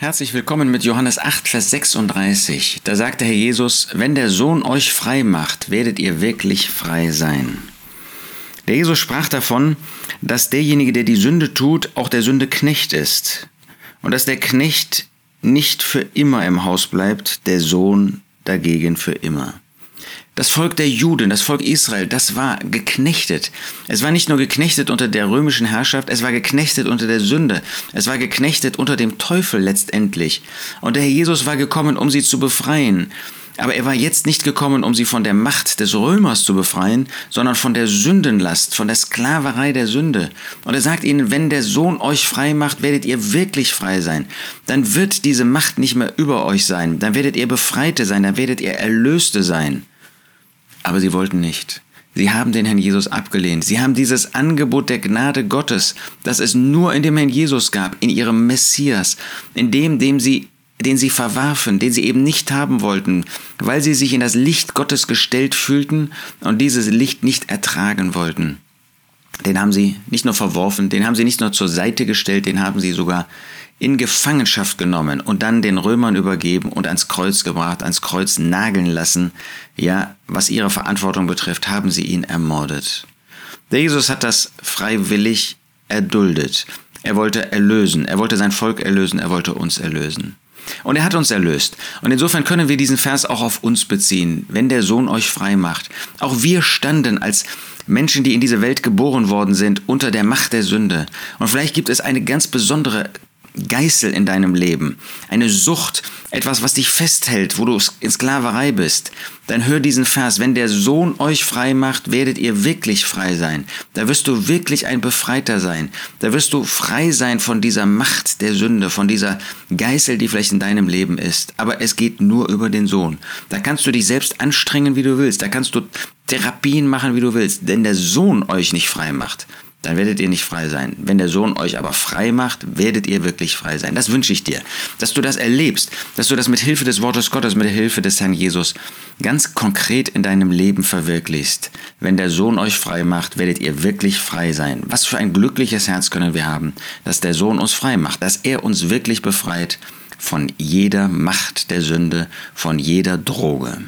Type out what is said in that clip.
Herzlich willkommen mit Johannes 8, Vers 36. Da sagte Herr Jesus, wenn der Sohn euch frei macht, werdet ihr wirklich frei sein. Der Jesus sprach davon, dass derjenige, der die Sünde tut, auch der Sünde Knecht ist. Und dass der Knecht nicht für immer im Haus bleibt, der Sohn dagegen für immer. Das Volk der Juden, das Volk Israel, das war geknechtet. Es war nicht nur geknechtet unter der römischen Herrschaft, es war geknechtet unter der Sünde. Es war geknechtet unter dem Teufel letztendlich. Und der Herr Jesus war gekommen, um sie zu befreien. Aber er war jetzt nicht gekommen, um sie von der Macht des Römers zu befreien, sondern von der Sündenlast, von der Sklaverei der Sünde. Und er sagt ihnen, wenn der Sohn euch frei macht, werdet ihr wirklich frei sein. Dann wird diese Macht nicht mehr über euch sein. Dann werdet ihr Befreite sein, dann werdet ihr Erlöste sein. Aber sie wollten nicht. Sie haben den Herrn Jesus abgelehnt. Sie haben dieses Angebot der Gnade Gottes, das es nur in dem Herrn Jesus gab, in ihrem Messias, in dem, dem sie, den sie verwarfen, den sie eben nicht haben wollten, weil sie sich in das Licht Gottes gestellt fühlten und dieses Licht nicht ertragen wollten. Den haben sie nicht nur verworfen, den haben sie nicht nur zur Seite gestellt, den haben sie sogar in Gefangenschaft genommen und dann den Römern übergeben und ans Kreuz gebracht, ans Kreuz nageln lassen. Ja, was ihre Verantwortung betrifft, haben sie ihn ermordet. Der Jesus hat das freiwillig erduldet. Er wollte erlösen, er wollte sein Volk erlösen, er wollte uns erlösen. Und er hat uns erlöst. Und insofern können wir diesen Vers auch auf uns beziehen, wenn der Sohn euch frei macht. Auch wir standen als Menschen, die in diese Welt geboren worden sind, unter der Macht der Sünde. Und vielleicht gibt es eine ganz besondere Geißel in deinem Leben, eine Sucht, etwas, was dich festhält, wo du in Sklaverei bist, dann hör diesen Vers, wenn der Sohn euch frei macht, werdet ihr wirklich frei sein. Da wirst du wirklich ein Befreiter sein. Da wirst du frei sein von dieser Macht der Sünde, von dieser Geißel, die vielleicht in deinem Leben ist. Aber es geht nur über den Sohn. Da kannst du dich selbst anstrengen, wie du willst. Da kannst du Therapien machen, wie du willst. Denn der Sohn euch nicht frei macht dann werdet ihr nicht frei sein. Wenn der Sohn euch aber frei macht, werdet ihr wirklich frei sein. Das wünsche ich dir, dass du das erlebst, dass du das mit Hilfe des Wortes Gottes, mit Hilfe des Herrn Jesus ganz konkret in deinem Leben verwirklichst. Wenn der Sohn euch frei macht, werdet ihr wirklich frei sein. Was für ein glückliches Herz können wir haben, dass der Sohn uns frei macht, dass er uns wirklich befreit von jeder Macht der Sünde, von jeder Droge.